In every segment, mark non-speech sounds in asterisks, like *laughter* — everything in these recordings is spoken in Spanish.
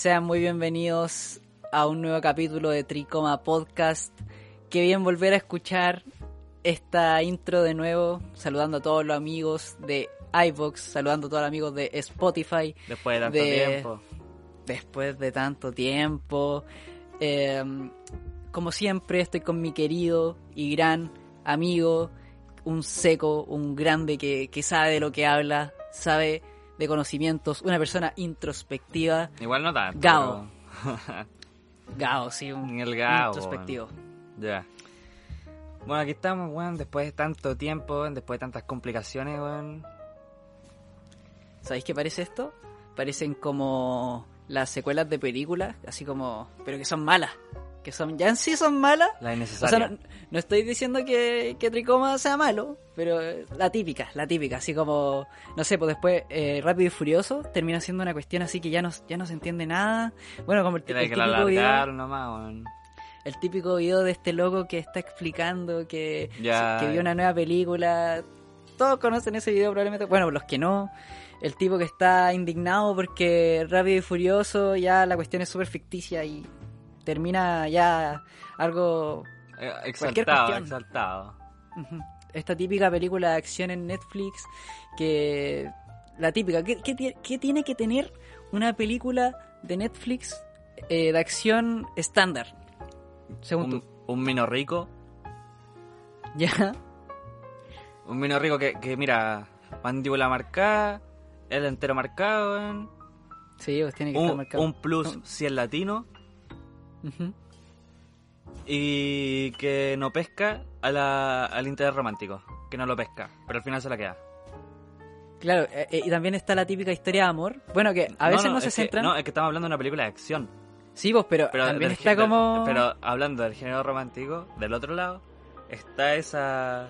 Sean muy bienvenidos a un nuevo capítulo de Tricoma Podcast. Qué bien volver a escuchar esta intro de nuevo, saludando a todos los amigos de iVoox, saludando a todos los amigos de Spotify. Después de tanto de- tiempo. Después de tanto tiempo. Eh, como siempre, estoy con mi querido y gran amigo, un seco, un grande que, que sabe de lo que habla, sabe de conocimientos, una persona introspectiva. Igual no tanto. Gao. pero- *laughs* Gao, sí, un El Gao, introspectivo. Ya. Bueno, aquí estamos, weón, después de tanto tiempo, después de tantas complicaciones, weón. ¿Sabéis qué parece esto? Parecen como las secuelas de películas, así como, pero que son malas. Que son, ya en sí son malas. La O innecesaria. sea, no, no estoy diciendo que, que Tricoma sea malo, pero la típica, la típica, así como, no sé, pues después eh, Rápido y Furioso termina siendo una cuestión así que ya no, ya no se entiende nada. Bueno, como el, el que la típico video, nomás, weón. el típico video de este loco que está explicando que, Ya. que vio una nueva película. Todos conocen ese video probablemente. Bueno, los que no. El tipo que está indignado porque Rápido y Furioso ya la cuestión es súper ficticia y termina ya algo... Eh, Exaltado, exaltado. Esta típica película de acción en Netflix que... La típica. ¿Qué, qué tie- qué tiene que tener una película de Netflix eh, de acción estándar? Según Un, tú. un mino rico. *laughs* ¿Ya? Un mino rico que, que mira, mandíbula marcada, el entero marcado. Sí, pues tiene que estar Un, marcado. un plus si es latino. Y que no pesca a la, al interés romántico. Que no lo pesca, pero al final se la queda. Claro, eh, eh, y también está la típica historia de amor. Bueno, que a veces no, no, se que- centran. no, es que estamos hablando de una película de acción. Sí, pues, pero, Pero, también está como. pero hablando del género romántico, del otro lado, está esa.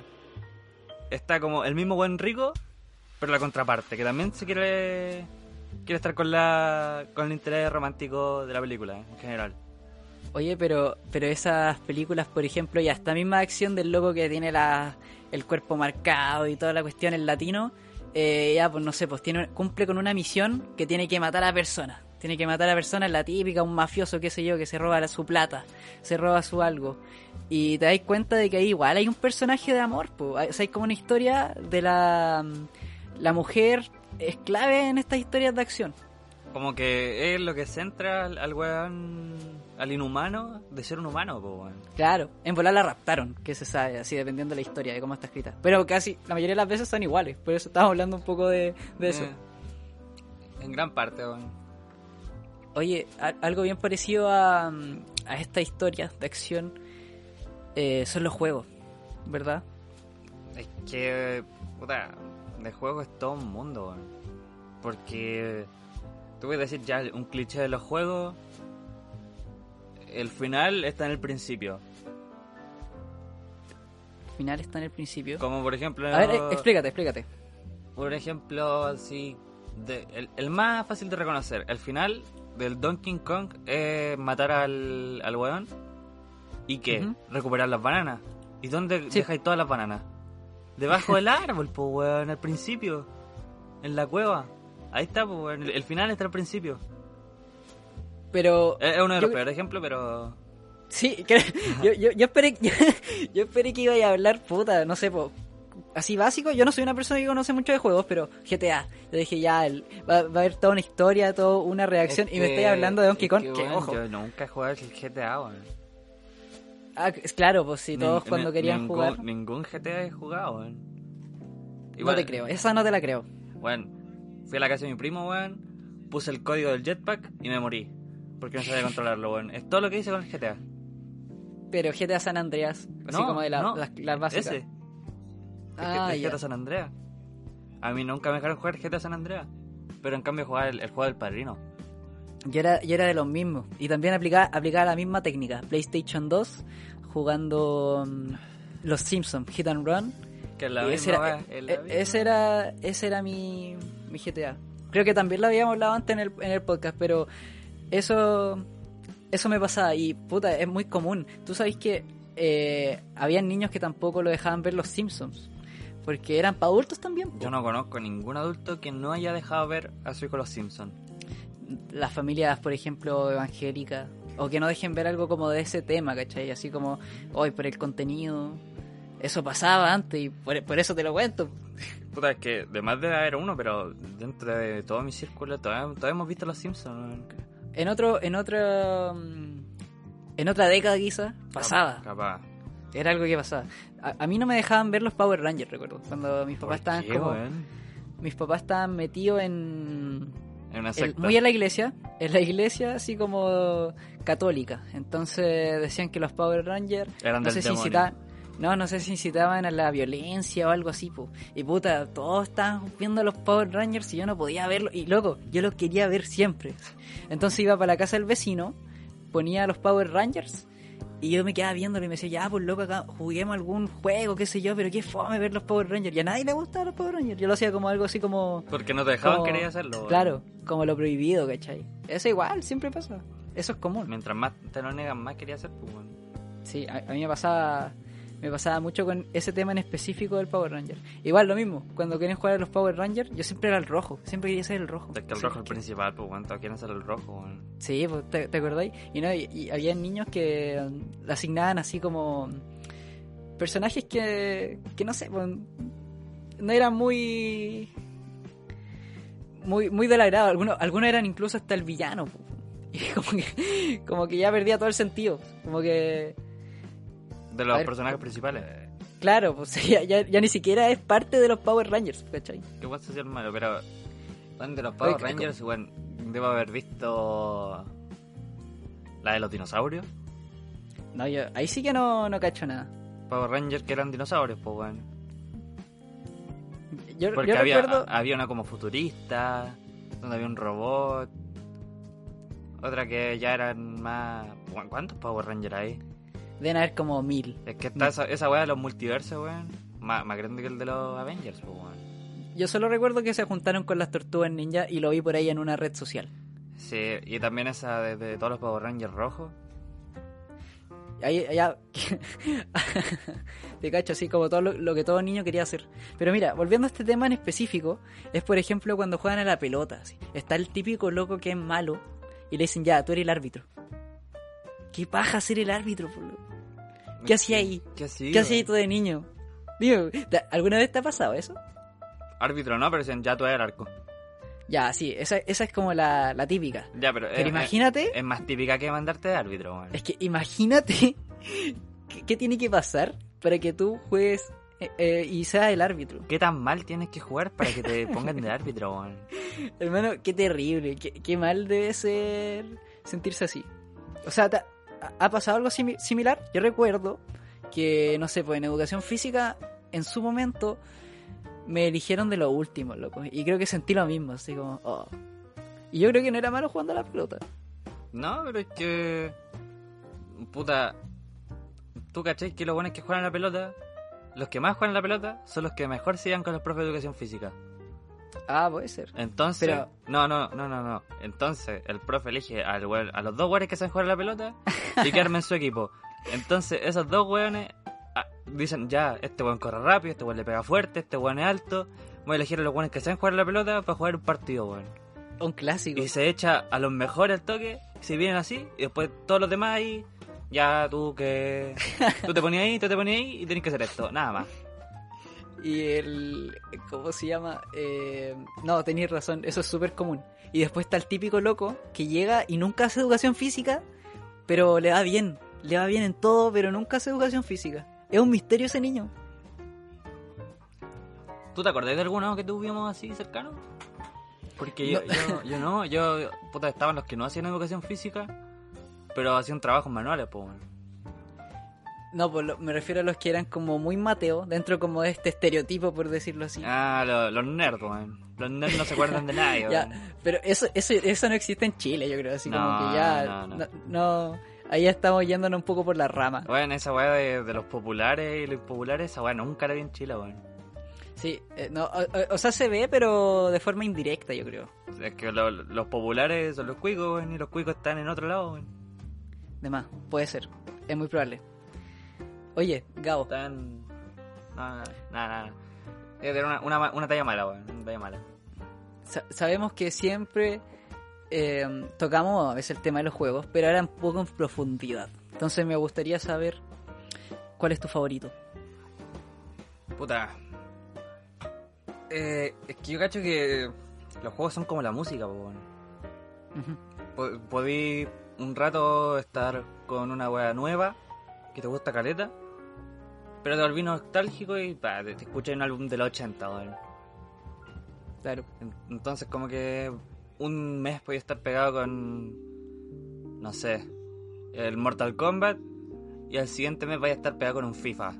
Está como el mismo buen rico, pero la contraparte, que también se quiere. Quiere estar con la con el interés romántico de la película, en general. Oye, pero, pero esas películas, por ejemplo, ya esta misma acción del loco que tiene la, el cuerpo marcado y toda la cuestión en latino, eh, ya, pues no sé, pues tiene, cumple con una misión que tiene que matar a persona. Tiene que matar a persona en la típica, un mafioso, qué sé yo, que se roba su plata, se roba su algo. Y te das cuenta de que ahí igual hay un personaje de amor, pues. O sea, hay como una historia de la, la mujer es clave en estas historias de acción. Como que es lo que centra al, al weón, al inhumano, de ser un humano, pues. Claro, en volar la raptaron, que se sabe, así dependiendo de la historia, de cómo está escrita. Pero casi, la mayoría de las veces son iguales, por eso estamos hablando un poco de, de eso. Eh, en gran parte, weón. Oye, a- algo bien parecido a, a esta historia de acción eh, son los juegos, ¿verdad? Es que, puta, de juego es todo un mundo. Porque, tú puedes decir ya un cliché de los juegos, el final está en el principio. Al final está en el principio. Como por ejemplo, A ver, eh, explícate, explícate. por ejemplo, así, de- el, el más fácil de reconocer, el final del Donkey Kong es matar al, al weón y que recuperar las bananas. ¿Y dónde Sí. dejáis todas las bananas? Debajo del árbol, pues weón, al principio. En la cueva. Ahí está, pues weón. El, el final está al principio. Pero... Es, uno de los yo- peores ejemplos, pero. Sí, que- *laughs* yo, yo, yo esperé, yo, *laughs* yo esperé que iba a hablar, puta, no sé, po, así básico. Yo no soy una persona que conoce mucho de juegos, pero GTA. Yo dije, ya, el- va, va a haber toda una historia, toda una reacción. Es y me estáis hablando de Donkey Kong, que, ojo. Yo nunca he jugado el GTA, weón. Ah, es claro, pues si todos cuando ni- querían ningún, jugar. Ningún GTA he jugado, weón. No te creo, esa no te la creo. Bueno, fui a la casa de mi primo, weón. Puse el código del jetpack y me morí. Porque no sabía controlarlo, weón. Es todo lo que hice con el GTA. Pero GTA San Andreas, así No, como de la- no, las, las básicas. Ese. Ah, el. GTA San Andreas. A mí nunca me dejaron jugar GTA San Andreas. Pero en cambio jugar el, el juego del padrino. Yo era, yo era de los mismos. Y también aplicaba, aplicaba la misma técnica. PlayStation 2, jugando mm, Los Simpsons, Hit and Run. Que la Y ese misma, era, la e- misma. ese era, ese era mi, mi GTA. Creo que también lo habíamos hablado antes en el, en el podcast, pero eso, eso me pasaba. Y puta, es muy común. Tú sabes que eh, habían niños que tampoco lo dejaban ver los Simpsons. Porque eran para adultos también. Yo no conozco ningún adulto que no haya dejado ver a su hijo los Simpsons. las familias, por ejemplo, evangélicas, o que no dejen ver algo como de ese tema, ¿cachai? Así como, hoy por el contenido. Eso pasaba antes y por, por eso te lo cuento. Puta, es que de más debe haber uno, pero dentro de todo mi círculo todavía, todavía hemos visto los Simpsons. En otro, en otra, mm, en otra década quizás, pasaba. Capaz. Era algo que pasaba. A, a mí no me dejaban ver los Power Rangers, recuerdo. Cuando mis papás estaban ¿Qué, como, weón? mis papás estaban metidos en En una el- secta. muy en la iglesia, en la iglesia así como católica. Entonces decían que los Power Rangers Eran no del sé si incitaban, no, no sé si incitaban a la violencia o algo así, po. Y puta, todos estaban viendo los Power Rangers y yo no podía verlo. Y loco, yo los quería ver siempre. Entonces iba para la casa del vecino, ponía los Power Rangers y yo me quedaba viéndolo y me decía, ya, pues loco, acá juguemos algún juego, qué sé yo, pero qué fome ver los Power Rangers. Y a nadie le gustaban los Power Rangers. Yo lo hacía como algo así como... Porque no te dejaban como- querer hacerlo. Claro, como lo prohibido, ¿cachai? Eso igual, siempre pasa. Eso es común. Mientras más te lo negan, más quería hacer, pues. Sí, a, a mí me pasaba me pasaba mucho con ese tema en específico del Power Ranger. Igual lo mismo, cuando querían jugar a los Power Rangers, yo siempre era el rojo, siempre quería ser el rojo. Es que el rojo es el principal, pues. Todos quieren ser el rojo. Sí, pues, ¿te, te acordáis? Y, no, y, y había niños que asignaban así como personajes que, que no sé, pues, no eran muy muy muy del agrado. Algunos, algunos eran incluso hasta el villano. pues. *laughs* Y como que, como que ya perdía todo el sentido. Como que De los ver, personajes principales. Claro, pues *laughs* ya, ya, ya ni siquiera es parte de los Power Rangers, ¿cachai? ¿Qué puede ser malo? Pero. weón, de los Power Oye, Rangers, weón. Debo haber visto. La de los dinosaurios. No, yo ahí sí que no, no cacho nada. Power Rangers que eran dinosaurios, pues, weón. Yo, Porque yo había, recuerdo... había una como futurista, donde había un robot. Otra que ya eran más. ¿cu- ¿Cuántos Power Rangers hay? Deben haber como mil. Es que está esa, esa weá de los multiversos, weón. Más, más grande que el de los Avengers, weón. Yo solo recuerdo que se juntaron con las tortugas ninja y lo vi por ahí en una red social. Sí, y también esa de, de todos los Power Rangers rojos. Ahí, allá. *laughs* Te cacho, así como todo lo, lo que todo niño quería hacer. Pero mira, volviendo a este tema en específico, es por ejemplo cuando juegan a la pelota. así. Está el típico loco que es malo y le dicen, ya, tú eres el árbitro. ¿Qué paja ser el árbitro, por? ¿Qué hacía ahí? ¿Qué hacía? ¿Qué hacía ahí tú de niño? ¿te- ¿alguna vez te ha pasado eso? Árbitro no, pero ya tú eres el arco. Ya, sí, esa, esa es como la, la típica. Ya, pero. Pero es- imagínate, Es, es más típica que mandarte de árbitro, weón. es que imagínate *laughs* qué, tiene que pasar para que tú juegues eh, eh, y seas el árbitro. ¿Qué tan mal tienes que jugar para que te *laughs* pongan de árbitro, weón? Hermano, qué terrible, qué, qué mal debe ser sentirse así. O sea, ¿te ha, pasado algo simi- similar? Yo recuerdo que, no sé, pues en educación física, en su momento, me eligieron de los últimos, loco. Y creo que sentí lo mismo, así como, oh. Y yo creo que no era malo jugando a la pelota. No, pero es que. Puta. ¿Tú cachai que los buenos que juegan a la pelota? Los que más juegan a la pelota son los que mejor se con los profes de educación física. Ah, puede ser. Entonces. Pero- No, no, no, no, no. Entonces, el profe elige al a los dos weones que saben jugar a la pelota y que armen su equipo. Entonces, esos dos weones ah, dicen: Ya, este weón corre rápido, este weón le pega fuerte, este weón es alto. Voy a elegir a los weones que saben jugar a la pelota para jugar un partido, weón. Un clásico. Y se echa a los mejores al toque, si vienen así, y después todos los demás ahí, ya tú que... Tú te ponías ahí, tú te ponías ahí y tenés que hacer esto, nada más. Y el. ¿Cómo se llama? Eh, no, tenéis razón, eso es súper común. Y después está el típico loco que llega y nunca hace educación física, pero le va bien. Le va bien en todo, pero nunca hace educación física. Es un misterio ese niño. ¿Tú te acordás de alguno que tuvimos así cercano? Porque yo No. yo, yo no, yo, puta, estaban los que no hacían educación física, pero hacían trabajos manuales, pues. No, pues lo- me refiero a los que eran como muy Mateo, dentro como de este estereotipo, por decirlo así. Ah, lo- los nerds, weón. Los nerds no se acuerdan de nadie, *laughs* Ya, pero eso, eso, eso no existe en Chile, yo creo. Así como que ya. no, no. no- no- ahí estamos yéndonos un poco por la rama. Weón, esa weá de, de los populares y los impopulares, esa weá nunca la vi en Chile, weón. Sí, eh, no, o, o- o sea, se ve, pero de forma indirecta, yo creo. Es que lo- los populares son los cuicos, weón, y los cuicos están en otro lado, weón. De más, puede ser. Es muy probable. Oye, Gabo, no. no. Es de una, una, una talla mala, weón. Una talla mala. sa- sabemos que siempre eh, tocamos a veces el tema de los juegos, pero ahora un poco en profundidad. Entonces me gustaría saber cuál es tu favorito. Puta. Eh, es que yo cacho que los juegos son como la música, po. Po- Podí un rato estar con una wea nueva que te gusta caleta, pero te volví nostálgico y pa, te, te escuché un álbum de los 80, weón. Claro. En- Entonces, como que un mes podía estar pegado con, no sé, el Mortal Kombat y al siguiente mes vaya a estar pegado con un FIFA.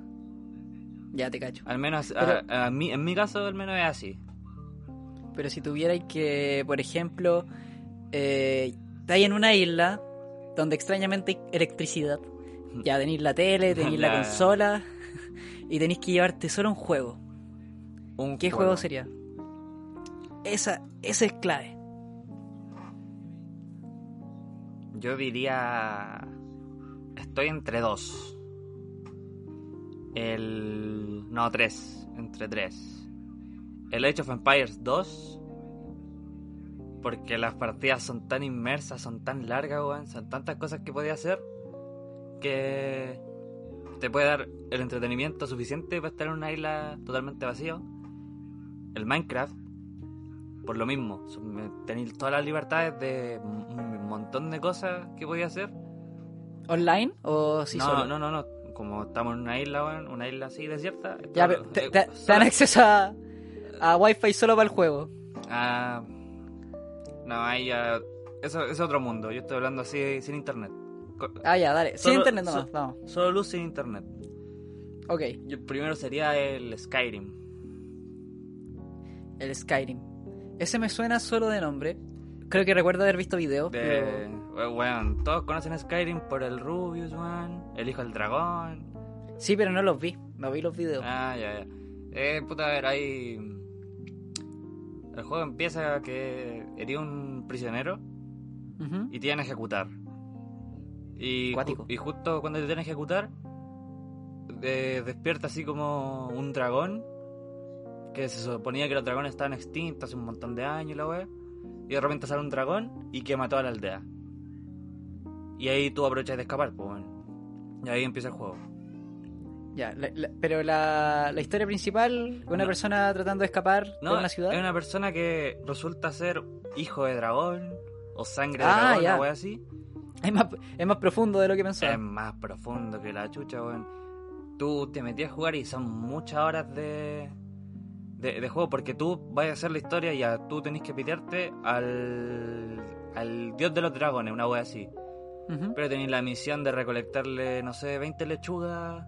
Ya te cacho. Al menos, Pero- a- a mí- en mi caso, al menos es así. Pero si tuvierais que, por ejemplo, eh, estáis en una isla donde extrañamente hay electricidad. Ya tenéis la tele, tenéis la *laughs* La- consola y tenéis que llevarte solo un juego. Un ¿Qué juego sería? Esa, esa es clave. Yo diría. Estoy entre dos. El. No, tres. Entre tres. El Age of Empires 2. Porque las partidas son tan inmersas, son tan largas, weón. Son tantas cosas que podía hacer. Que. Te puede dar el entretenimiento suficiente para estar en una isla totalmente vacío. El Minecraft. Por lo mismo. Tenéis todas las libertades de un montón de cosas que podía hacer. ¿Online o sí no, solo? no, no, no. Como estamos en una isla, una isla así desierta. Ya, pero te, eh, *laughs* te- dan acceso a, a Wi-Fi solo para el juego. Ah, no, ahí ya. Eso es otro mundo. Yo estoy hablando así sin internet. Ah, ya, dale. Sin Solo- internet nomás, so- vamos. Solo luz sin internet. Ok, Y el primero sería el Skyrim. el Skyrim. Ese me suena solo de nombre. Creo que recuerdo haber visto videos, De, pero... weón, todos conocen Skyrim por el Rubius, weón. El hijo del dragón. Sí, pero no los vi. No vi los videos. Ah, ya, ya. Eh, puta, a ver, ahí. El juego empieza que eres un prisionero y te iban a ejecutar. Y, ju- Cuático. y justo cuando te tienen a ejecutar, de- despierta así como un dragón. Que se suponía que los dragones estaban extintos hace un montón de años, la wea. Y de repente sale un dragón y quema toda la aldea. Y ahí tú aprovechas de escapar, pues, weón. Y ahí empieza el juego. Ya, la- la- pero la, la historia principal, una No. persona tratando de escapar No, de una ciudad. es una persona que resulta ser hijo de dragón o sangre de Ah, dragón, ya. una wea así. Es, más, es más profundo de lo que pensaba. Es más profundo que la chucha, weón. Tú te metías a jugar y son muchas horas de, de, de juego porque tú vas a hacer la historia y ya tú tenés que pitearte al, al dios de los dragones, una wea así. Pero tenés la misión de recolectarle, no sé, 20 lechugas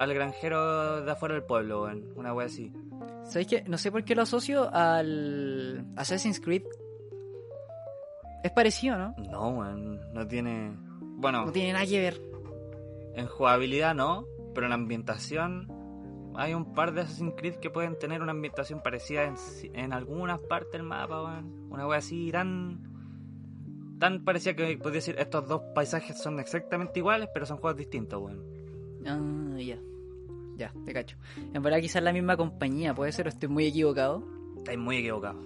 al granjero de afuera del pueblo, weón. Una wea así. ¿Sabéis qué? No sé por qué lo asocio al Assassin's Creed. Es parecido, ¿no? No, weón, no tiene... Bueno, No tiene nada que ver. en jugabilidad no, pero en ambientación hay un par de Assassin's Creed que pueden tener una ambientación parecida en, en algunas partes del mapa, weón. Una wea así tan... Tan parecida que podría decir estos dos paisajes son exactamente iguales, pero son juegos distintos, weón. Ah, ya. Ya, te cacho. En verdad quizás la misma compañía, puede ser, o estoy muy equivocado. Estáis muy equivocados.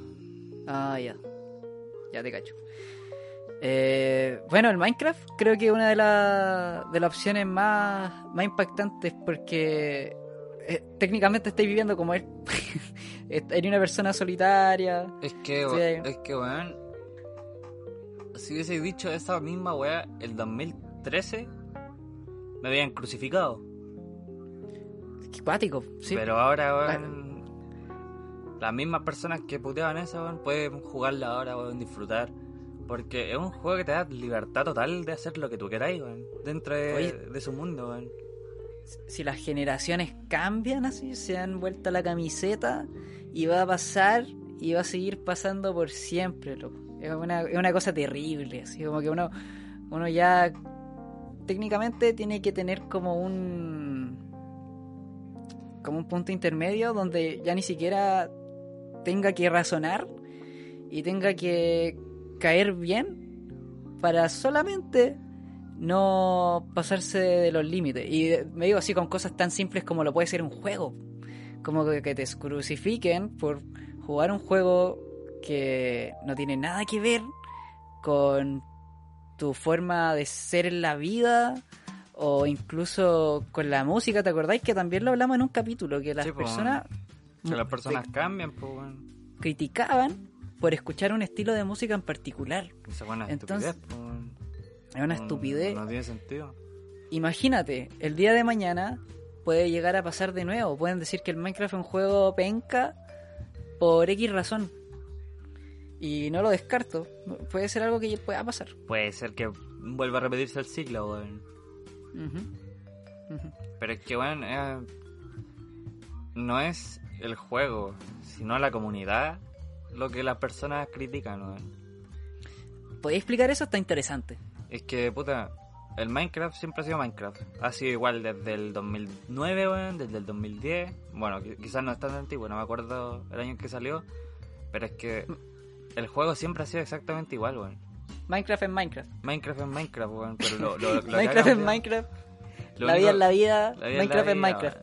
Ah, ya. Ya te cacho. Eh, bueno, el Minecraft creo que es una de, la- de las opciones más, más impactantes porque eh, técnicamente estáis viviendo como él. *laughs* Eres una persona solitaria. Es que, Sí, es que, weón. Si hubiese dicho esa misma weá el 2013, me habían crucificado. Qué cuático, sí. Pero ahora, weón. Las mismas personas que puteaban eso, weón, pueden jugarla ahora, weón, disfrutar. Porque es un juego que te da libertad total de hacer lo que tú queráis, weón. Dentro de, Oye. de su mundo, weón. si las generaciones cambian así, se han vuelto la camiseta y va a pasar y va a seguir pasando por siempre, loco. Es una, es una cosa terrible, así como que uno, uno ya técnicamente tiene que tener como un como un punto intermedio donde ya ni siquiera tenga que razonar y tenga que caer bien para solamente no pasarse de los límites. Y me digo así con cosas tan simples como lo puede ser un juego. Como que, te crucifiquen por jugar un juego que no tiene nada que ver con tu forma de ser en la vida o incluso con la música. ¿Te acordáis que también lo hablamos en un capítulo? Que las Sí, personas Que las personas te- cambian, pues, weón. criticaban por escuchar un estilo de música en particular. Esa buena Entonces, estupidez, pues. Es una estupidez. No tiene sentido. Imagínate, el día de mañana puede llegar a pasar de nuevo. Pueden decir que el Minecraft es un juego penca por X razón. Y no lo descarto. Puede ser algo que pueda pasar. Puede ser que vuelva a repetirse el ciclo, weón. Pero es que, weón, eh, no es el juego, sino la comunidad lo que las personas critican, weón. ¿Podéis explicar eso? Está interesante. Es que, puta, el Minecraft siempre ha sido Minecraft. Ha sido igual desde el 2009, weón, desde el 2010. Bueno, qui- quizás no es tan antiguo, no me acuerdo el año en que salió. Pero es que el juego siempre ha sido exactamente igual, weón. Minecraft es Minecraft. Minecraft es Minecraft, weón. Pero lo, lo- lo *laughs* Minecraft es Minecraft. la vida es la vida. Minecraft es Minecraft.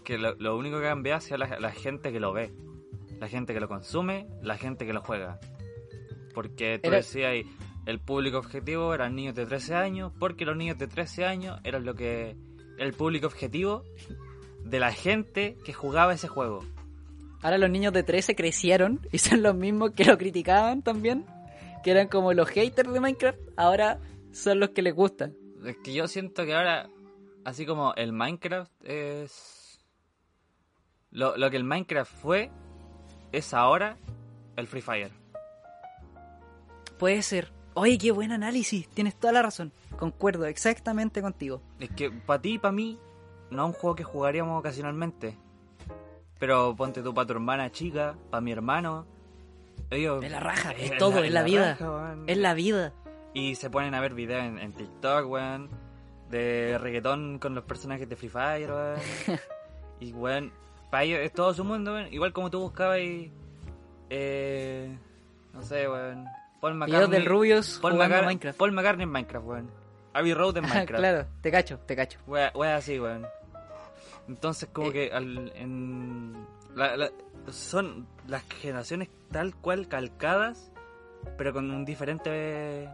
Es que lo, lo único que ha sido la, la gente que lo ve. La gente que lo consume, la gente que lo juega. Porque tú Era- decías ahí, el público objetivo eran niños de 13 años, porque los niños de 13 años eran lo que el público objetivo de la gente que jugaba ese juego. Ahora los niños de 13 crecieron y son los mismos que lo criticaban también. Que eran como los haters de Minecraft. Ahora son los que les gusta. Es que yo siento que ahora, así como el Minecraft es... Lo, lo que el Minecraft fue, es ahora el Free Fire. Puede ser. Oye, qué buen análisis. Tienes toda la razón. Concuerdo exactamente contigo. Es que para ti y para mí, no es un juego que jugaríamos ocasionalmente. Pero ponte tú para tu hermana chica, para mi hermano. Ellos, Es la raja, es *laughs* la- todo, es la vida. raja, weón. Es la vida. Y se ponen a ver videos en, en TikTok, weón. De reggaetón con los personajes de Free Fire, weón. *laughs* y, weón, para ellos es todo su mundo, weón. Igual como tú buscabas ahí... Eh, no sé, weón. Paul Videos McCartney... del Rubius Paul, jugando McCar- Minecraft. Paul McCartney en Minecraft, weón. Abbey Road en *laughs* Minecraft. claro, te cacho, te cacho. Wea así, weón. Entonces, como Eh. que al, en, la- la- son las generaciones tal cual calcadas, pero con un diferente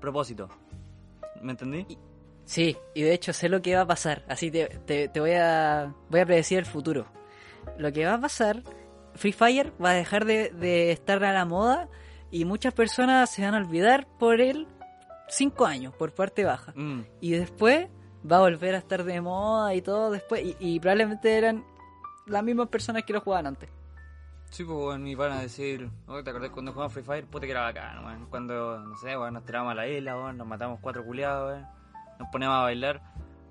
propósito. ¿Me entendí? Sí, y de hecho sé lo que va a pasar. Así te, te, te voy a voy a predecir el futuro. Lo que va a pasar, Free Fire va a dejar de, de estar a la moda y muchas personas se van a olvidar por él cinco años, por parte baja. Mm, Y después va a volver a estar de moda y todo después. Y, y probablemente eran las mismas personas que lo jugaban antes. Sí, pues, y van a decir, "Oye, ¿te acordás cuando jugamos Free Fire? Puta que era weón. Cuando, no sé, weón, nos tiramos a la isla, nos matamos cuatro culiados. Nos ponemos a bailar.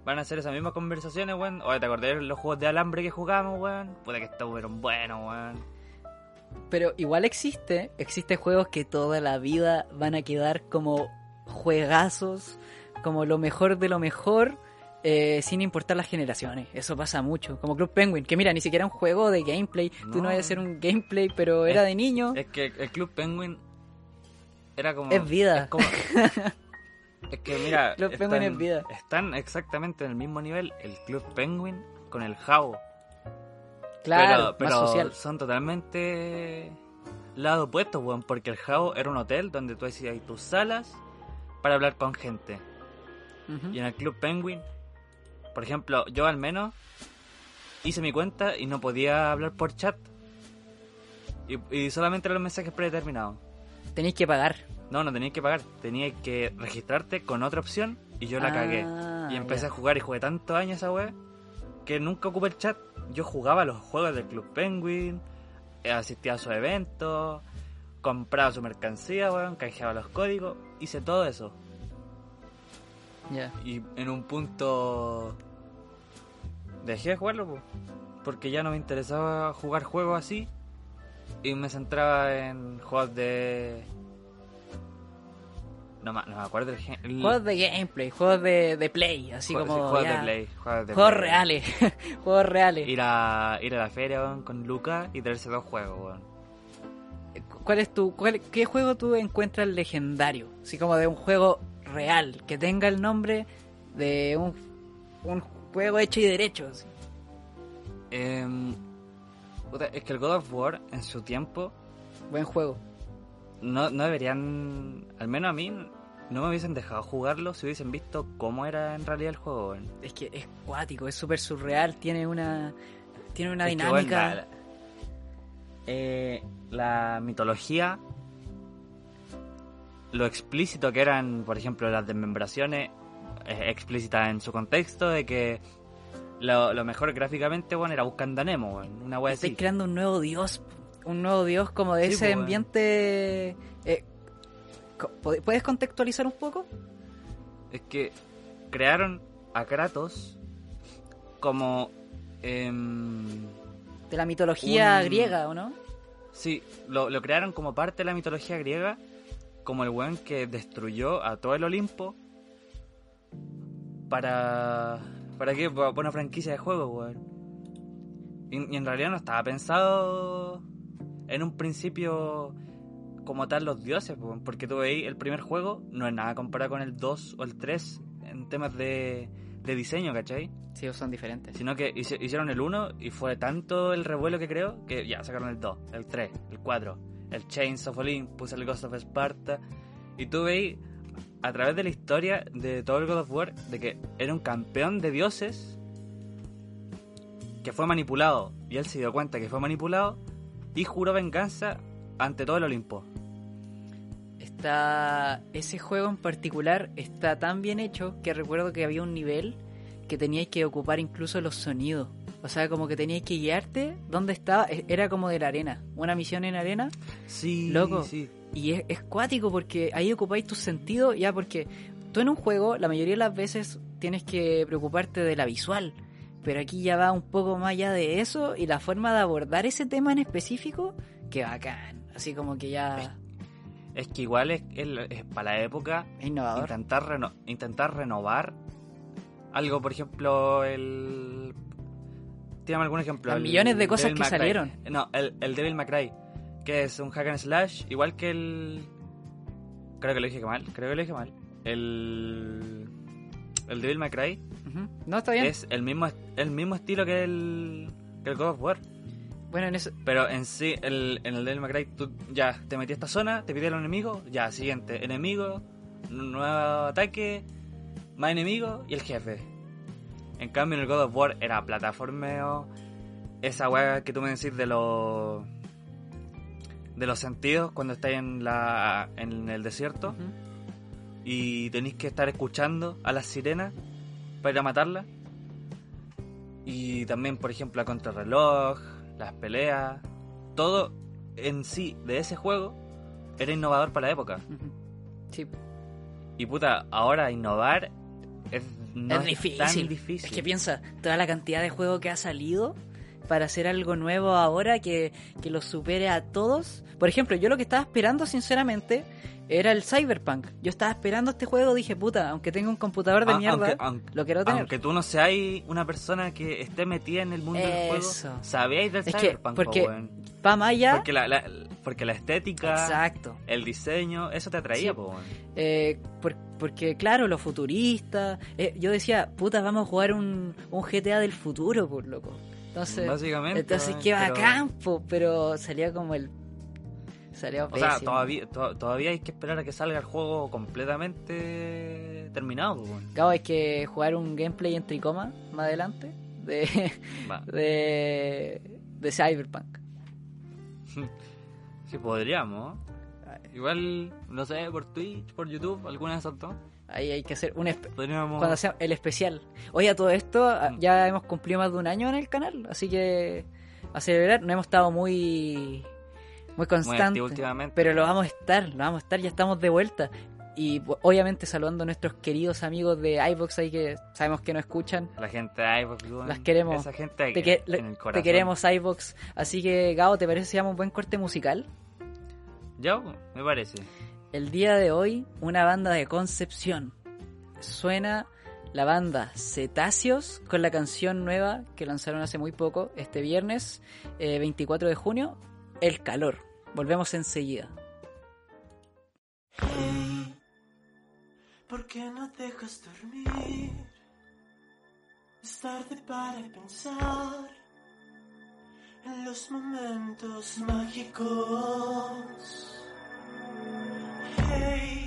Van a hacer esas mismas conversaciones, weón. Oye, ¿te acordás de los juegos de alambre que jugamos, weón? Puta que estuvieron buenos, weón. Pero igual existe, existe juegos que toda la vida van a quedar como juegazos, como lo mejor de lo mejor, eh, sin importar las generaciones. Eso pasa mucho. Como Club Penguin, que mira, ni siquiera un juego de gameplay. Tú no No. vas a hacer un gameplay, pero era Es- de niño. Es que el Club Penguin era como. Es vida. Es, como- *laughs* es que mira. *laughs* Club Penguin es vida. Están exactamente en el mismo nivel el Club Penguin con el Jao. claro, pero, pero más social. son totalmente lados opuestos, weón. Porque el Jao era un hotel donde tú hacías tus salas para hablar con gente. Y en el Club Penguin, por ejemplo, yo al menos hice mi cuenta y no podía hablar por chat. Y, y solamente eran los mensajes predeterminados. Tenéis que pagar. No, no tenías que pagar. Tenías que registrarte con otra opción y yo la Ah, cagué. Y empecé a jugar y jugué tantos años esa wea que nunca ocupé el chat. Yo jugaba los juegos del Club Penguin, eh, asistía a sus eventos, compraba su mercancía, weón, canjeaba los códigos, hice todo eso. Ya. Y en un punto dejé de jugarlo po, porque ya no me interesaba jugar juegos así y me centraba en juegos de no, no me acuerdo el, Juegos de gameplay, juegos de, de play, así jue- sí, como. juegos ya. de play juegos de Juegos play. reales. *laughs* juegos reales. ir a ir a la feria weón, con Lucas y traerse dos juegos weón. ¿Cuál es tu, cuál- qué juego tú encuentras legendario? Así como de un juego real, que tenga el nombre de un, un juego hecho y derecho. así. Puta, es que el God of War en su tiempo Buen juego. No, no deberían, al menos a mí, no me hubiesen dejado jugarlo si hubiesen visto cómo era en realidad el juego. Es que es cuático, es súper surreal, tiene una tiene una Es dinámica. la, eh, la mitología, lo explícito que eran, por ejemplo, las desmembraciones, es explícita en su contexto de que lo, lo mejor gráficamente, bueno, era buscando a Nemo, weón, una wea Estáis así. creando un nuevo dios, un nuevo dios como de Sí, ese pues, ambiente. eh, ¿Puedes contextualizar un poco? Es que crearon a Kratos como... em, De la mitología Un- griega, ¿o no? Sí, lo, lo crearon como parte de la mitología griega, como el weón que destruyó a todo el Olimpo para... ¿Para qué? Para una franquicia de juego, weón. Y, y en realidad no estaba pensado en un principio como tal los dioses, porque tú veis el primer juego, no es nada comparado con el 2 o el 3 en temas de, de diseño, ¿cachai? Sí, son diferentes. Sino que hicieron el 1 y fue tanto el revuelo que creo que ya sacaron el 2, el 3, el 4, el Chains of Olympus, el Ghost of Sparta. Y tú veis a través de la historia de todo el God of War de que era un campeón de dioses que fue manipulado. Y él se dio cuenta que fue manipulado y juró venganza ante todo el Olimpo. Está. Ese juego en particular está tan bien hecho que recuerdo que había un nivel que teníais que ocupar incluso los sonidos. O sea, como que teníais que guiarte dónde estaba. e- Era como de la arena. Una misión en arena. Sí, Loco. sí. Y es, es cuático porque ahí ocupáis tus sentidos, ya porque tú en un juego la mayoría de las veces tienes que preocuparte de la visual, pero aquí ya va un poco más allá de eso y la forma de abordar ese tema en específico, que bacán, así como que ya Es que igual es, es- es para la época innovador. intentar, reno- intentar renovar algo, por ejemplo, el... Tírame algún ejemplo. El millones de cosas Devil que salieron. No, el, el Devil May Cry, que es un hack and slash, igual que el... Creo que lo dije mal, creo que lo dije mal. El... El Devil May Cry. No, está bien. es el mismo, el mismo estilo que el, que el God of War. Bueno, en eso... Pero en sí, el, en el Devil May Cry, tú ya te metí a esta zona, te pidieron enemigo, ya, siguiente, enemigo, nuevo ataque, más enemigo y el jefe. En cambio, en el God of War era plataformeo, esa weá que tú me decís de los de los sentidos cuando estáis en la en el desierto. Y tenéis que estar escuchando a las sirenas para ir a matarlas. Y también, por ejemplo, la contrarreloj, las peleas, todo en sí de ese juego era innovador para la época. Sí, Y puta, ahora innovar es, no es es difícil. tan difícil. Es que piensa, toda la cantidad de juego que ha salido para hacer algo nuevo ahora que, que lo supere a todos. Por ejemplo, yo lo que estaba esperando, sinceramente, era el Cyberpunk. Yo estaba esperando este juego, dije, puta, aunque tenga un computador de Ah, mierda, aunque- aunque- lo quiero tener. Aunque tú no seas una persona que esté metida en el mundo del juego, Eso. sabíais del Es Cyberpunk, po, porque weón. va más allá. Porque la, la- porque la estética, Exacto. el diseño, eso te atraía, Sí. po, weón. Eh, por- porque, claro, lo futurista. eh, yo decía, puta, vamos a jugar un, un GTA del futuro, por loco. Entonces, Básicamente. entonces qué pero- bacán, po, pero salía como el. Salía O sea, todavía, to- todavía hay que esperar a que salga el juego completamente terminado. Acabo hay que jugar un gameplay en tricoma más adelante de, *laughs* de, de Cyberpunk. *laughs* Sí, podríamos. Igual, no sé, por Twitch, por YouTube, alguna de esas dos. Ahí hay que hacer un Podríamos. cuando sea el especial. Oye, a todo esto a- Mm. ya hemos cumplido más de un año en el canal, así que a celebrar. No hemos estado muy muy constantes, últimamente. pero lo vamos a estar, lo vamos a estar, ya estamos de vuelta. Y obviamente saludando a nuestros queridos amigos de iVox ahí que sabemos que nos escuchan. La gente de weón, Las queremos. Esa gente Te, que- en el corazón. te queremos iVox. Así que, Gabo, ¿te parece que hagamos un buen corte musical? Ya, me parece. El día de hoy, una banda de Concepción. Suena la banda Cetáceos con la canción nueva que lanzaron hace muy poco, este viernes eh, 24 de junio, El Calor. Volvemos enseguida. ¿por qué no dejas dormir? Es tarde para pensar en los momentos mágicos. Hey.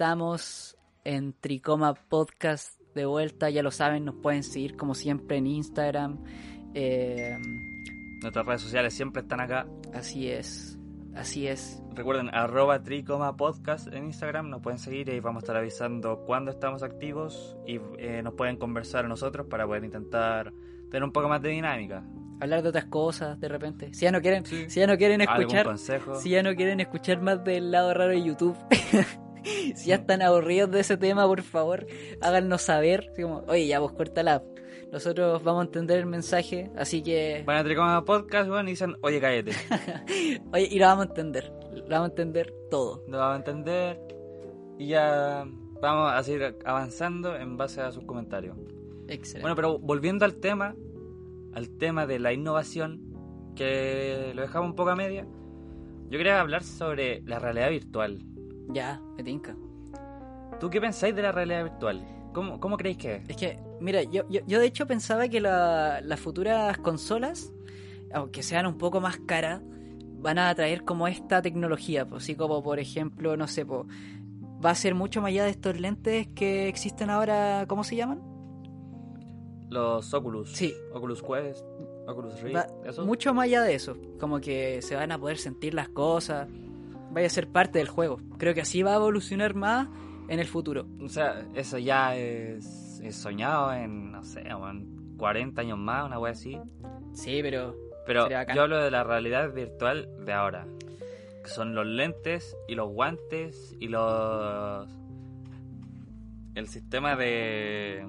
Estamos en Tricoma Podcast de vuelta, ya lo saben, nos pueden seguir como siempre en Instagram. Eh, Nuestras redes sociales siempre están acá. así es, así es. Recuerden, arroba tricoma podcast en Instagram, nos pueden seguir y ahí vamos a estar avisando cuando estamos activos y eh, nos pueden conversar a nosotros para poder intentar tener un poco más de dinámica. Hablar de otras cosas de repente. Si ya no quieren, Sí. si ya no quieren ¿Algún escuchar, si ya no quieren escuchar más del lado raro de YouTube. *laughs* *laughs* si ya están aburridos de ese tema, por favor, háganos saber. Así como, Oye, ya vos cortala. Nosotros vamos a entender el mensaje, así que Van a Tricoma Podcast, bueno, y dicen, oye, cállate. *laughs* Oye, y lo vamos a entender. Lo vamos a entender todo. Lo vamos a entender y ya vamos a seguir avanzando en base a sus comentarios. Excelente. Bueno, pero volviendo al tema, al tema de la innovación, que lo dejamos un poco a media, yo quería hablar sobre la realidad virtual. Ya, me tinca. ¿Tú qué pensáis de la realidad virtual? ¿Cómo, cómo creéis que es? Es que, mira, yo, yo, yo de hecho pensaba que la- las futuras consolas, aunque sean un poco más caras, van a traer como esta tecnología. Pues, así como, por ejemplo, no sé, po, va a ser mucho más allá de estos lentes que existen ahora, ¿cómo se llaman? Los Oculus. Sí. Oculus Quest, Oculus Rift, Va- mucho más allá de eso. Como que se van a poder sentir las cosas, vaya a ser parte del juego. Creo que así va a evolucionar más en el futuro. O sea, eso ya es, es soñado en, no sé, en 40 años más, una wea así. Sí, pero Pero yo hablo de la realidad virtual de ahora. Que son los lentes y los guantes y los... El sistema de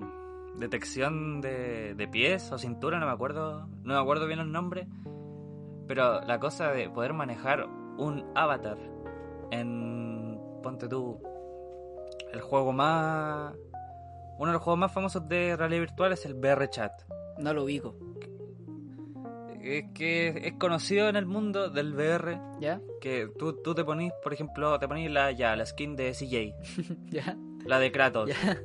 detección de, de pies o cintura, no me acuerdo, no me acuerdo bien los nombres. Pero la cosa de poder manejar un avatar en, ponte tú, el juego más... Uno de los juegos más famosos de realidad virtual es el VR Chat no lo ubico. es que es conocido en el mundo del VR ¿Ya? que tú, tú te ponís, por ejemplo, te ponís la, ya, la skin de CJ, *laughs* ¿Ya? la de Kratos, ¿Ya?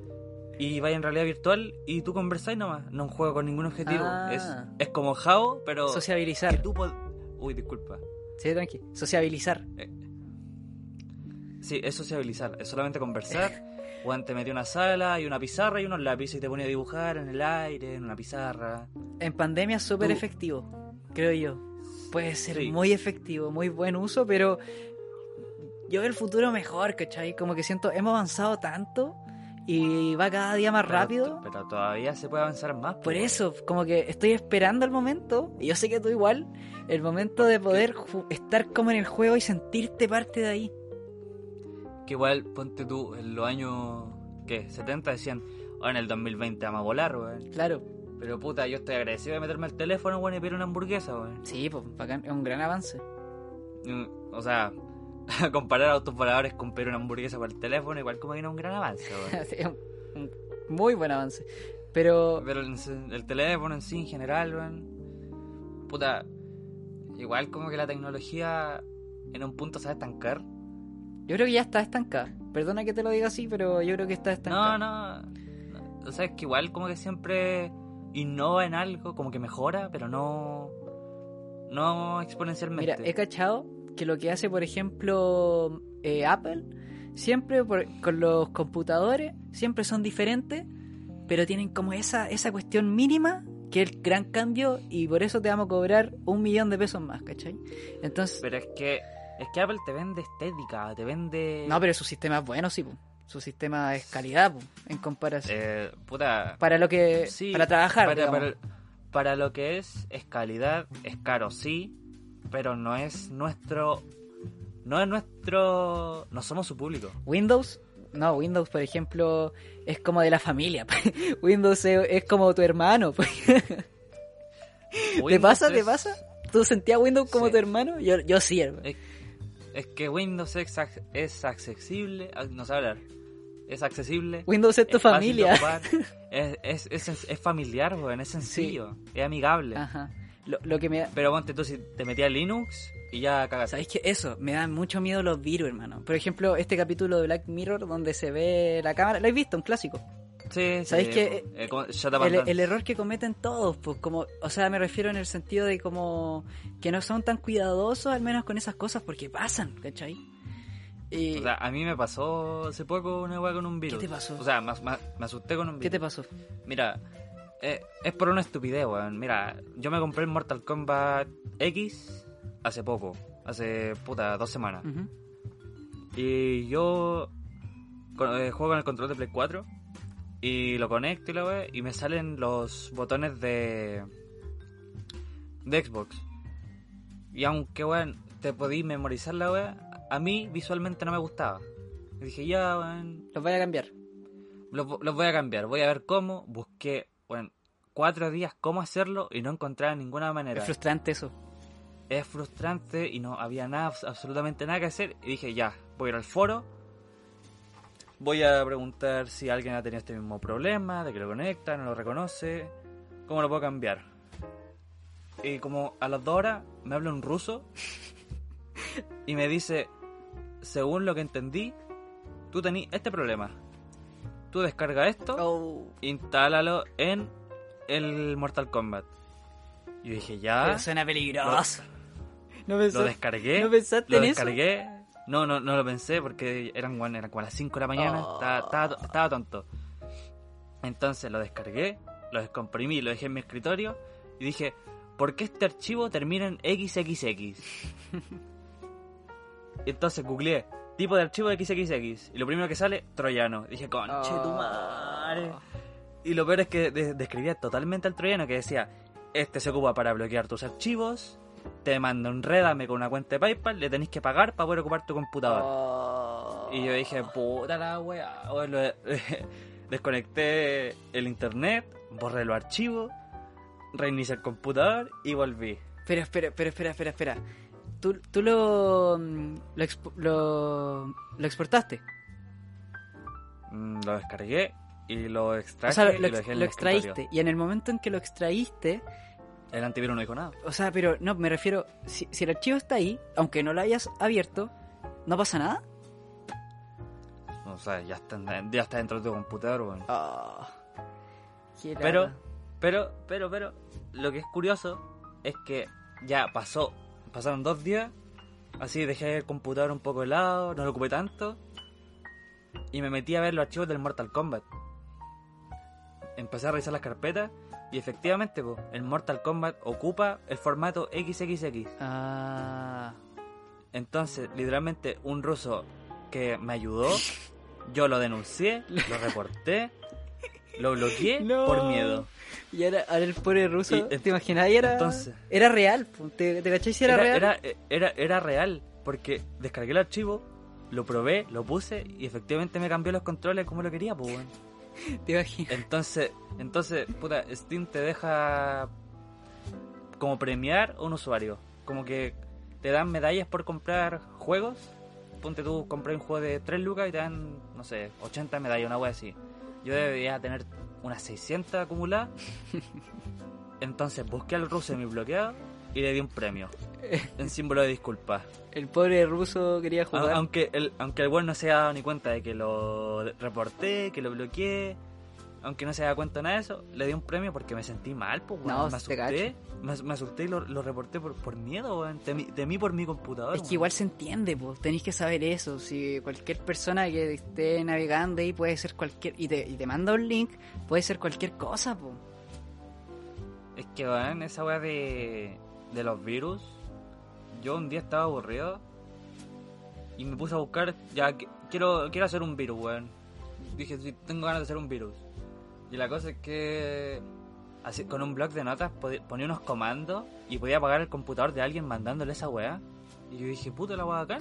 y vais en realidad virtual y tú conversáis nomás. No juego con ningún objetivo. Ah. Es, es como Jao, pero. que Sociabilizar. tú Uy, disculpa. Sí, tranqui. Sociabilizar. Sí, es sociabilizar, es solamente conversar. *laughs* Juan te metió una sala y una pizarra y unos lápices y te ponía a dibujar en el aire, en una pizarra. En pandemia es súper efectivo, creo yo. Puede ser Sí. muy efectivo, muy buen uso, pero yo veo el futuro mejor, ¿cachai? Como que siento, hemos avanzado tanto y va cada día más Pero- rápido. Pero, todavía se puede avanzar más. Por pues, eso, como que estoy esperando el momento, y yo sé que tú igual, el momento de poder estar como en el juego y sentirte parte de ahí. Que igual, ponte tú, en los años, ¿qué? 70 decían, oh, en el 2020 vamos a volar, weón. Claro, Pero puta, yo estoy agradecido de meterme al teléfono, weón, y pedir una hamburguesa, weón. sí, pues bacán, es un gran avance. Mm, O sea, *laughs* comparar autos voladores con pedir una hamburguesa por el teléfono, igual como que no es un gran avance. *laughs* Sí, un, un muy buen avance. Pero Pero el, el teléfono en sí, en general, weón. Puta, igual como que la tecnología en un punto se va a estancar. yo creo que ya está estancada. Perdona que te lo diga así, pero yo creo que está No, estancada. no, no. O sea, es que igual como que siempre innova en algo, como que mejora, pero no. No exponencialmente. Mira, he cachado que lo que hace, por ejemplo, eh, Apple, siempre por- con los computadores, siempre son diferentes, pero tienen como esa, esa cuestión mínima que es el gran cambio y por eso te vamos a cobrar un millón de pesos más, ¿cachai? Entonces, Pero es que. Es que Apple te vende estética, te vende. no, pero su sistema es bueno, sí, po. su sistema es calidad, po, en comparación. Eh, puta. para lo que, sí, para trabajar, Para, para- para lo que es, es calidad, es caro, sí. Pero no es nuestro. No es nuestro. No somos su público. Windows, no, Windows, por ejemplo, es como de la familia. *laughs* Windows es, es como tu hermano. pues. ¿Te pasa? ¿Te pasa? ¿Tú sentías Windows como Sí. tu hermano? Yo, yo sí, hermano. Es, es que Windows es, es accesible. ah, No sé hablar. Es accesible. Windows es tu es familia. ocupar, *laughs* Es, es, es, es familiar, weón. Es sencillo. Es amigable. Ajá. Lo, lo que me da... Pero ponte tú si te metías Linux y ya cagaste. ¿Sabéis que eso? Me dan mucho miedo los virus, hermano. Por ejemplo, este capítulo de Black Mirror donde se ve la cámara. ¿Lo habéis visto? Un clásico. Sí, ¿Sabéis sí, que, eh, El, el error que cometen todos, pues como, o sea, me refiero en el sentido de como que no son tan cuidadosos, al menos con esas cosas, porque pasan, ¿cachai? Y, O sea, a mí me pasó hace poco una weá con un virus. te pasó? O sea, me, me- me asusté con un virus. ¿Qué te pasó? Mira, eh, es por una estupidez, weón. Mira, yo me compré el Mortal Kombat X hace poco. Hace, puta, dos semanas. Y yo con- eh, juego con el control de Play 4 y lo conecto y la wea, y me salen los botones de de Xbox. Y aunque weón, te podí memorizar la wea, a mí visualmente no me gustaba. Y dije, ya, weón, Los voy a cambiar. los voy a cambiar, voy a ver cómo. Busqué, weón, cuatro días cómo hacerlo y no encontraba ninguna manera. Es frustrante eso. es frustrante y no había nada, abs- absolutamente nada que hacer. Y dije, ya, voy a ir al foro. Voy a preguntar si alguien ha tenido este mismo problema, de que lo conecta, no lo reconoce. ¿Cómo lo puedo cambiar? Y como a las dos horas me habla un ruso *laughs* y me dice, según lo que entendí, tú tenés este problema. Tú descarga esto Oh. instálalo en el Mortal Kombat. Yo dije, ya. Pero suena peligroso. No, Lo pensé- descargué. ¿No pensaste lo en eso? descargué. No, no, no lo pensé porque eran, bueno, eran como a las 5 de la mañana. Oh. Estaba, estaba, estaba tonto. Entonces lo descargué, lo descomprimí, lo dejé en mi escritorio y dije, ¿por qué este archivo termina en XXX? *laughs* Entonces googleé tipo de archivo XXX y lo primero que sale, troyano. Dije, conche tu Oh. madre. Y lo peor es que de- describía totalmente al troyano que decía, este se ocupa para bloquear tus archivos, te manda un redame con una cuenta de PayPal, le tenéis que pagar para poder ocupar tu computador. Oh. Y yo dije, puta la wea. Bueno, *laughs* desconecté el internet, borré los archivos, reinicié el computador y volví. Pero espera, pero espera, espera, espera. Tú, tú lo, mm, lo, expo- lo, lo exportaste. Mm, Lo descargué y lo extraje o sea, lo, y ex- dejé extraíste. Y en el momento en que lo extraíste, El antivirus no dijo nada. o sea, pero no, me refiero, si, si el archivo está ahí, aunque no lo hayas abierto, ¿no pasa nada? No O sea, ya está, ya está dentro de tu computador. Oh, qué Pero, pero, pero, pero, lo que es curioso es que ya pasó, pasaron dos días, así dejé el computador un poco de lado, no lo ocupé tanto, y me metí a ver los archivos del Mortal Kombat. Empecé a revisar las carpetas, y efectivamente, po, el Mortal Kombat ocupa el formato XXX. Ah, Entonces, literalmente, un ruso que me ayudó, yo lo denuncié, lo reporté, lo bloqueé *laughs* No. por miedo. Y ahora, ahora el pobre ruso, Y, eh, ¿te imaginas? Y era, entonces- era real. ¿te, te cachai si era, real? Era, era, era real, porque descargué el archivo, lo probé, lo puse y efectivamente me cambió los controles como lo quería, pues. *laughs* ¿Te imaginas? Entonces, entonces, puta, Steam te deja como premiar a un usuario. Como que te dan medallas por comprar juegos. Ponte tú, compré un juego de 3 lucas y te dan, no sé, 80 medallas, una wea así. Yo debería tener unas 600 acumuladas. Entonces busqué al ruso en mi bloqueado y le di un premio. En símbolo de disculpa. El pobre ruso quería A- jugar. Aunque el, aunque el weón no se haya dado ni cuenta de que lo reporté, que lo bloqueé, aunque no se haya cuenta nada de eso, le di un premio porque me sentí mal, pues, weón. No, me asusté, me, me asusté y lo, lo reporté por, por miedo, weón. Temí, temí por mi computador. Es que weón. igual se entiende, pues tenéis que saber eso. Si cualquier persona que esté navegando ahí puede ser cualquier. y te, y te manda un link, puede ser cualquier cosa, pues. Es que, weón, esa weá de, de los virus, yo un día estaba aburrido y me puse a buscar, ya, quiero, quiero hacer un virus, weón. Dije, tengo ganas de hacer un virus. Y la cosa es que así, con un blog de notas ponía unos comandos y podía apagar el computador de alguien mandándole esa weá. Y yo dije, puta la weá acá.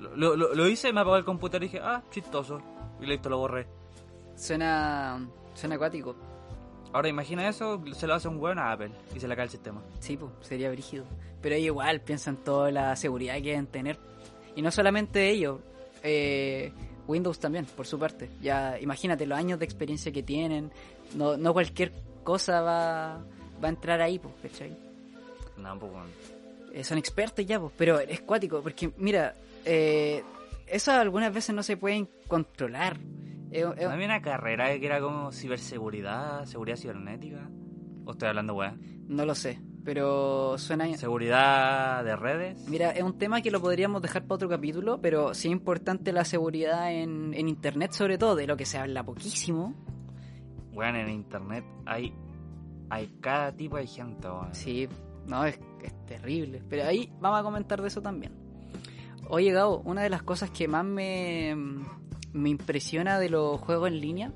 lo, *laughs* lo, lo- lo hice, me apagó el computador y dije, ah, chistoso. Y listo, lo borré. Suena. suena acuático. Ahora imagina eso, se lo hace un weón a Apple y se le cae el sistema. Sí, pues, sería brígido. Pero ahí igual piensan toda la seguridad que deben tener. Y no solamente ellos, eh, Windows también, por su parte. Ya imagínate los años de experiencia que tienen. No, no cualquier cosa va, va a entrar ahí, pues, ¿cachai? No, pues weón. Eh, son expertos ya, pues, pero es cuático, porque mira, eh, eso algunas veces no se pueden controlar. Eh, eh, ¿No había una carrera que era como ciberseguridad, seguridad cibernética? ¿O estoy hablando weá? no lo sé, pero suena... ¿Seguridad de redes? Mira, es un tema que lo podríamos dejar para otro capítulo, pero sí es importante la seguridad en, en Internet, sobre todo, de lo que se habla poquísimo. Weón, en internet hay, hay cada tipo de gente. Sí, no, es, es terrible. Pero ahí vamos a comentar de eso también. Oye, Gabo, una de las cosas que más me, me impresiona de los juegos en línea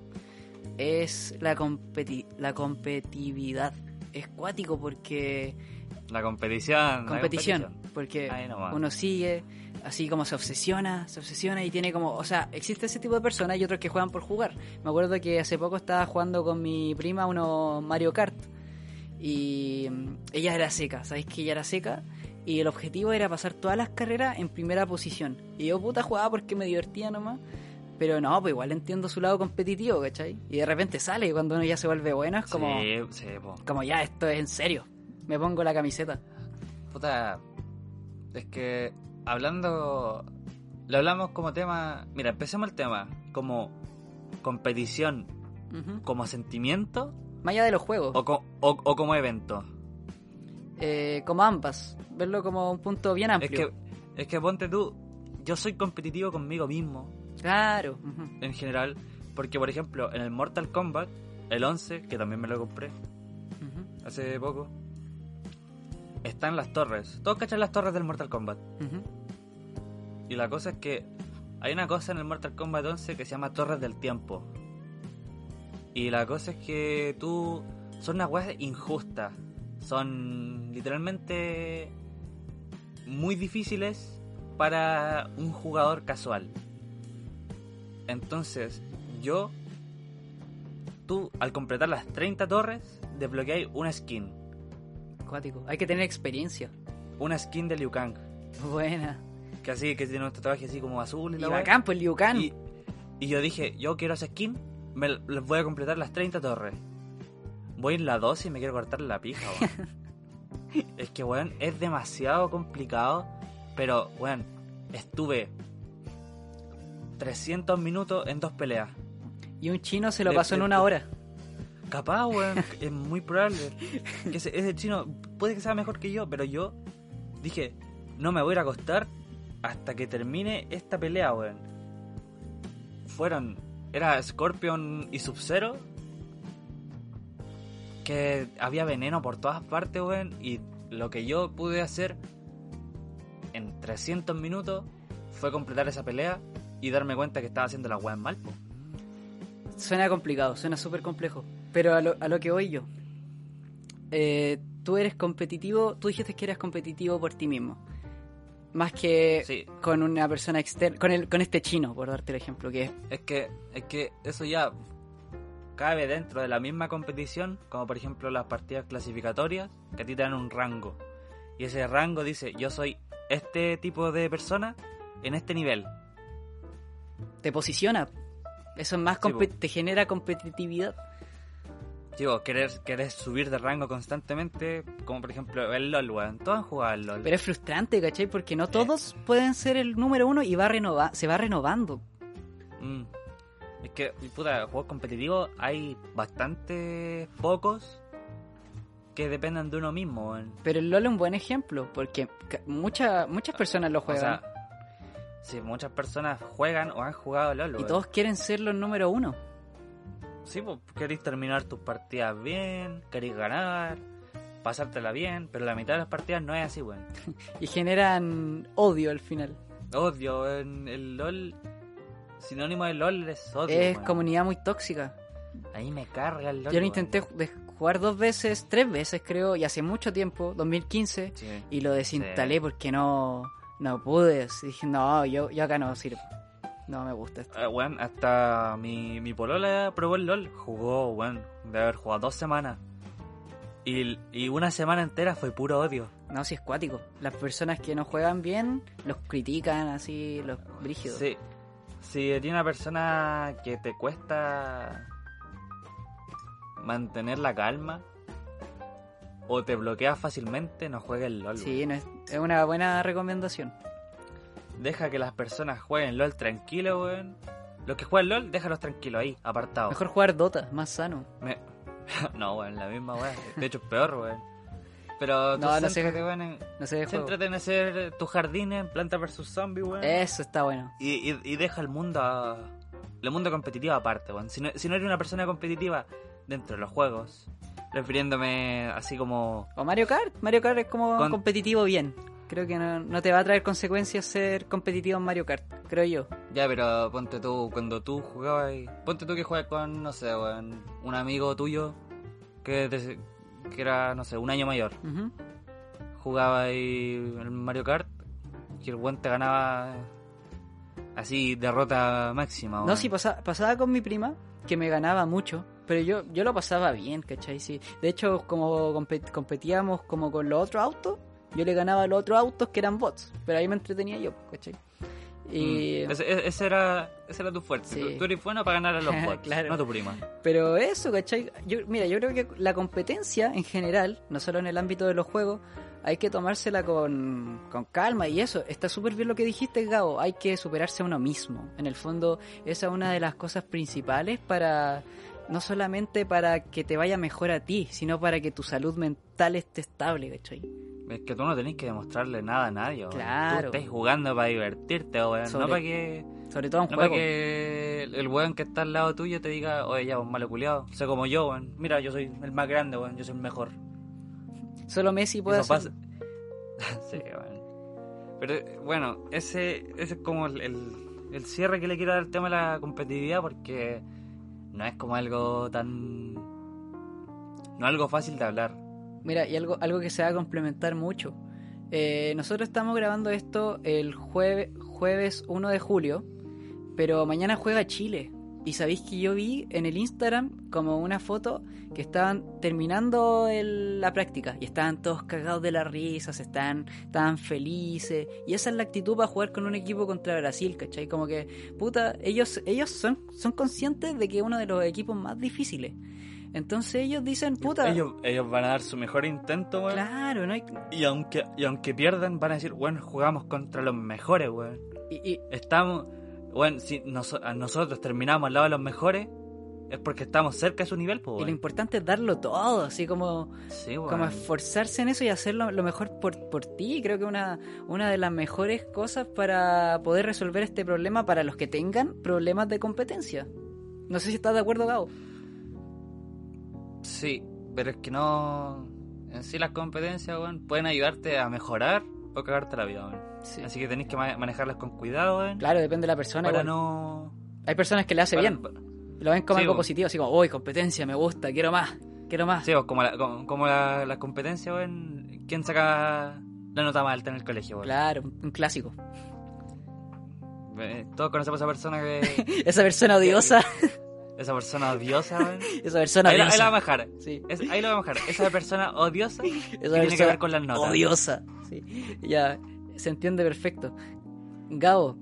es la, competi la competitividad. Es cuático porque La competición. la competición, porque uno sigue, así como se obsesiona, se obsesiona y tiene como, o sea, existe ese tipo de personas y otros que juegan por jugar. Me acuerdo que hace poco estaba jugando con mi prima uno Mario Kart y ella era seca, ¿sabéis que ella era seca? Y el objetivo era pasar todas las carreras en primera posición. Y yo puta jugaba porque me divertía nomás. Pero no, pues igual entiendo su lado competitivo, ¿cachai? Y de repente sale y cuando uno ya se vuelve bueno es como, Sí, sí, po. como ya, esto es en serio. Me pongo la camiseta. Puta. Es que hablando. Lo hablamos como tema. Mira, empecemos el tema. Como competición, como sentimiento Más allá de los juegos. o, co- o- o como evento. Eh, como ambas. Verlo como un punto bien Es amplio. que, es que ponte tú. Yo soy competitivo conmigo mismo. Claro. en general. Porque, por ejemplo, en el Mortal Kombat, el 11, que también me lo compré hace poco, están las torres. Todos cachan las torres del Mortal Kombat. Y la cosa es que hay una cosa en el Mortal Kombat 11 que se llama Torres del Tiempo. Y la cosa es que tú. Son unas weas injustas. Son literalmente muy difíciles para un jugador casual. Entonces, yo. Tú, al completar las 30 torres, desbloqueáis una skin. Cuático. Hay que tener experiencia. Una skin de Liu Kang. Buena. Que así, que tiene un tatuaje así como azul y Y la bacán, pues Liu Kang. Y, y yo dije, yo quiero esa skin, me les voy a completar las 30 torres. Voy en la 12 y me quiero cortar la pija, weón. *laughs* es que, weón, es demasiado complicado, pero, weón, estuve 300 minutos en dos peleas. Y un chino se lo Le- pasó en le- una hora. Capaz, weón, *laughs* es muy probable. Que ese, ese chino puede que sea mejor que yo, pero yo dije, no me voy a ir a acostar hasta que termine esta pelea, weón. Fueron, era Scorpion y Sub-Zero, que había veneno por todas partes, weón, y lo que yo pude hacer en 300 minutos fue completar esa pelea y darme cuenta que estaba haciendo la weá mal, po. Suena complicado, suena súper complejo. Pero a lo, a lo que voy yo. Eh, tú eres competitivo, tú dijiste que eras competitivo por ti mismo. Más que Sí. con una persona externa, con, el, con este chino, por darte el ejemplo, que es Es que, es que eso ya cabe dentro de la misma competición, como por ejemplo las partidas clasificatorias, que a ti te dan un rango. Y ese rango dice, yo soy este tipo de persona en este nivel. Te posiciona. Eso es más Sí, te genera competitividad. Digo, querer, querer subir de rango constantemente, como por ejemplo el LOL, weón. Todos han jugado al LOL. Pero es frustrante, ¿cachai? Porque no todos pueden ser el número uno y va renova se va renovando. Mm. Es que, puta, juegos competitivos hay bastante pocos que dependen de uno mismo, weón. Pero el LOL es un buen ejemplo, porque mucha- muchas personas lo O juegan. sea, sí, muchas personas juegan o han jugado LOL, y todos quieren ser los número uno. Sí, pues queréis terminar tus partidas bien, queréis ganar, pasártela bien, pero la mitad de las partidas no es así, weón. *laughs* Y generan odio al final. Odio, weón. El LOL, sinónimo de LOL es odio. es weón. comunidad muy tóxica. Ahí me carga el LOL. Yo lo intenté jugar dos veces, tres veces creo, y hace mucho tiempo, 2015, Sí. y lo desinstalé Sí. porque no, no pude. Dije, no, yo, yo acá no sirvo. No me gusta esto. Eh, weón, hasta mi, mi polola probó el LOL. Jugó, weón, de haber jugado dos semanas. Y, y una semana entera fue puro odio. No, si es cuático. Las personas que no juegan bien los critican así, los brígidos. Sí. Si eres una persona que te cuesta mantener la calma o te bloqueas fácilmente, no juegues el LOL. Sí, no es, es una buena recomendación. Deja que las personas jueguen LOL tranquilo, weón. Los que juegan LOL, déjalos tranquilos ahí, apartados. Mejor jugar Dota, más sano. Me- *laughs* no, weón, la misma weón. De hecho, es peor, weón. Pero No, no sé. weón, en... No sé céntrate en hacer tus jardines en Planta vs Zombie, weón. Eso está bueno. Y, y- y deja el mundo a- el mundo competitivo aparte, weón. Si no, si no eres una persona competitiva dentro de los juegos, refiriéndome así como... O Mario Kart. Mario Kart es como Con- competitivo bien. Creo que no, no te va a traer consecuencias ser competitivo en Mario Kart, creo yo. Ya, pero ponte tú, cuando tú jugabas... Ponte tú que juegas con, no sé, weón, un amigo tuyo que, te- que era, no sé, un año mayor. Ujú. Jugaba ahí en Mario Kart y el weón te ganaba así derrota máxima. No, sí, pasa- pasaba con mi prima, que me ganaba mucho, pero yo, yo lo pasaba bien, ¿cachai? Sí. De hecho, como compe- competíamos como con los otros autos, yo le ganaba a los otros autos que eran bots, pero ahí me entretenía yo, ¿cachai? Y... Mm. Ese, ese- era, ese era tu fuerte. Sí. Tú, tú eres bueno para ganar a los *laughs* bots, Claro. no a tu prima. Pero eso, ¿cachai? Yo, mira, yo creo que la competencia en general, no solo en el ámbito de los juegos, hay que tomársela con, con calma y eso, está súper bien lo que dijiste, Gabo, hay que superarse a uno mismo. En el fondo, esa es una de las cosas principales para, no solamente para que te vaya mejor a ti, sino para que tu salud mental esté estable, ¿cachai? Es que tú no tenés que demostrarle nada a nadie. Claro. Tú estás jugando para divertirte, weón. Sobre- No para que, Sobre todo en no para que el, weón que está al lado tuyo te diga, oye, ya, vos malo culiado. Sé como yo, weón. Mira, yo soy el más grande, weón. Yo soy el mejor. Solo Messi puede Eso hacer... pasa. *laughs* sí, weón. Pero bueno, ese, ese es como el, el, el cierre que le quiero dar al tema de la competitividad porque no es como algo tan... No algo fácil de hablar. Mira, y algo, algo que se va a complementar mucho. Eh, nosotros estamos grabando esto el jueves, jueves 1 de julio, pero mañana juega Chile. Y sabéis que yo vi en el Instagram como una foto que estaban terminando el- la práctica y estaban todos cagados de la risa, se estaban, estaban felices. Y esa es la actitud para jugar con un equipo contra Brasil, ¿cachai? Como que, puta, ellos, ellos son, son conscientes de que es uno de los equipos más difíciles. Entonces ellos dicen, puta, Ellos, ellos van a dar su mejor intento, weón. claro, no hay, Y aunque, y aunque pierdan, van a decir, bueno, jugamos contra los mejores, weón. y- y, Estamos, Bueno, si nosotros terminamos al lado de los mejores, es porque estamos cerca de su nivel, pues, Y lo importante es darlo todo, así como, Sí, weón. como esforzarse en eso y hacerlo lo mejor por, por ti. Creo que una, una de las mejores cosas para poder resolver este problema para los que tengan problemas de competencia. No sé si estás de acuerdo, Gabo. Sí, pero es que no... En sí las competencias, weón, pueden ayudarte a mejorar o cagarte la vida, weón. Sí. Así que tenéis que ma- manejarlas con cuidado, weón. Claro, depende de la persona. para igual. no... Hay personas que le hace para- bien, lo ven como Sí, algo positivo, así como, uy, competencia, me gusta, quiero más, quiero más. Sí, pues, como la, como, como la, la competencia, weón. ¿Quién saca la nota más alta en el colegio? Claro, un clásico. Eh, Todos conocemos a esa persona que... *laughs* Esa persona odiosa, *laughs* esa persona odiosa, esa persona Ahí, la- ahí odiosa. la vamos a bajar. Sí. Es- ahí lo vamos a bajar. Esa persona odiosa *laughs* que Esa tiene que persona ver con las notas. odiosa. Sí. Ya, se entiende perfecto. Gabo,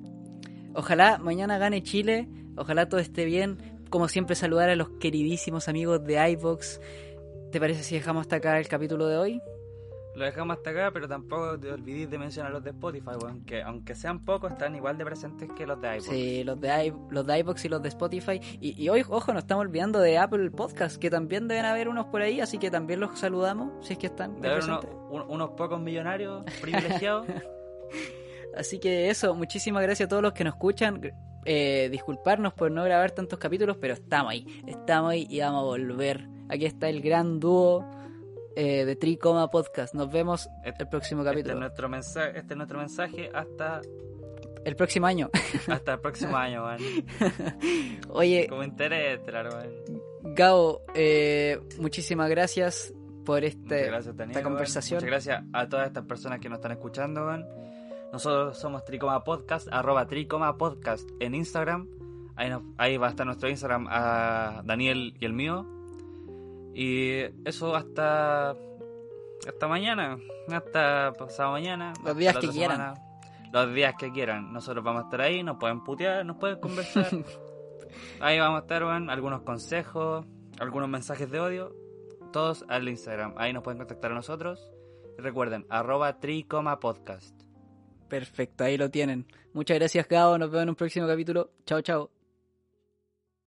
ojalá mañana gane Chile, ojalá todo esté bien. Como siempre, saludar a los queridísimos amigos de iVox. ¿Te parece si dejamos hasta acá el capítulo de hoy? Lo dejamos hasta acá, pero tampoco te olvides de mencionar los de Spotify, weón. Que aunque sean pocos, están igual de presentes que los de iPhone. Sí, los de, i- los de iVox y los de Spotify. Y, y hoy, ojo, nos estamos olvidando de Apple Podcast, que también deben haber unos por ahí, así que también los saludamos, si es que están De haber un- unos pocos millonarios privilegiados. *laughs* *laughs* Así que eso, muchísimas gracias a todos los que nos escuchan. Eh, disculparnos por no grabar tantos capítulos, pero estamos ahí, estamos ahí y vamos a volver. Aquí está el gran dúo eh, de Tricoma Podcast. Nos vemos Este- el próximo este, es capítulo. nuestro mensaje, este es nuestro mensaje hasta, El próximo año. *laughs* hasta el próximo año, weón. *laughs* Oye, Como interés, weón. Gabo, eh, muchísimas gracias por este, gracias, Daniel, esta conversación. Muchas gracias a todas estas personas que nos están escuchando, weón. Nosotros somos Tricoma Podcast, arroba Tricoma Podcast en Instagram. Ahí, nos- ahí va a estar nuestro Instagram a Daniel y el mío. Y eso hasta hasta mañana, hasta pasado mañana. Los días que quieran. semana. Los días que quieran. Nosotros vamos a estar ahí, nos pueden putear, nos pueden conversar. *laughs* ahí vamos a estar, weón, algunos consejos, algunos mensajes de odio. Todos al Instagram. Ahí nos pueden contactar a nosotros. Recuerden, arroba tricoma podcast. Perfecto, ahí lo tienen. Muchas gracias, Gabo. Nos vemos en un próximo capítulo. Chao, chao.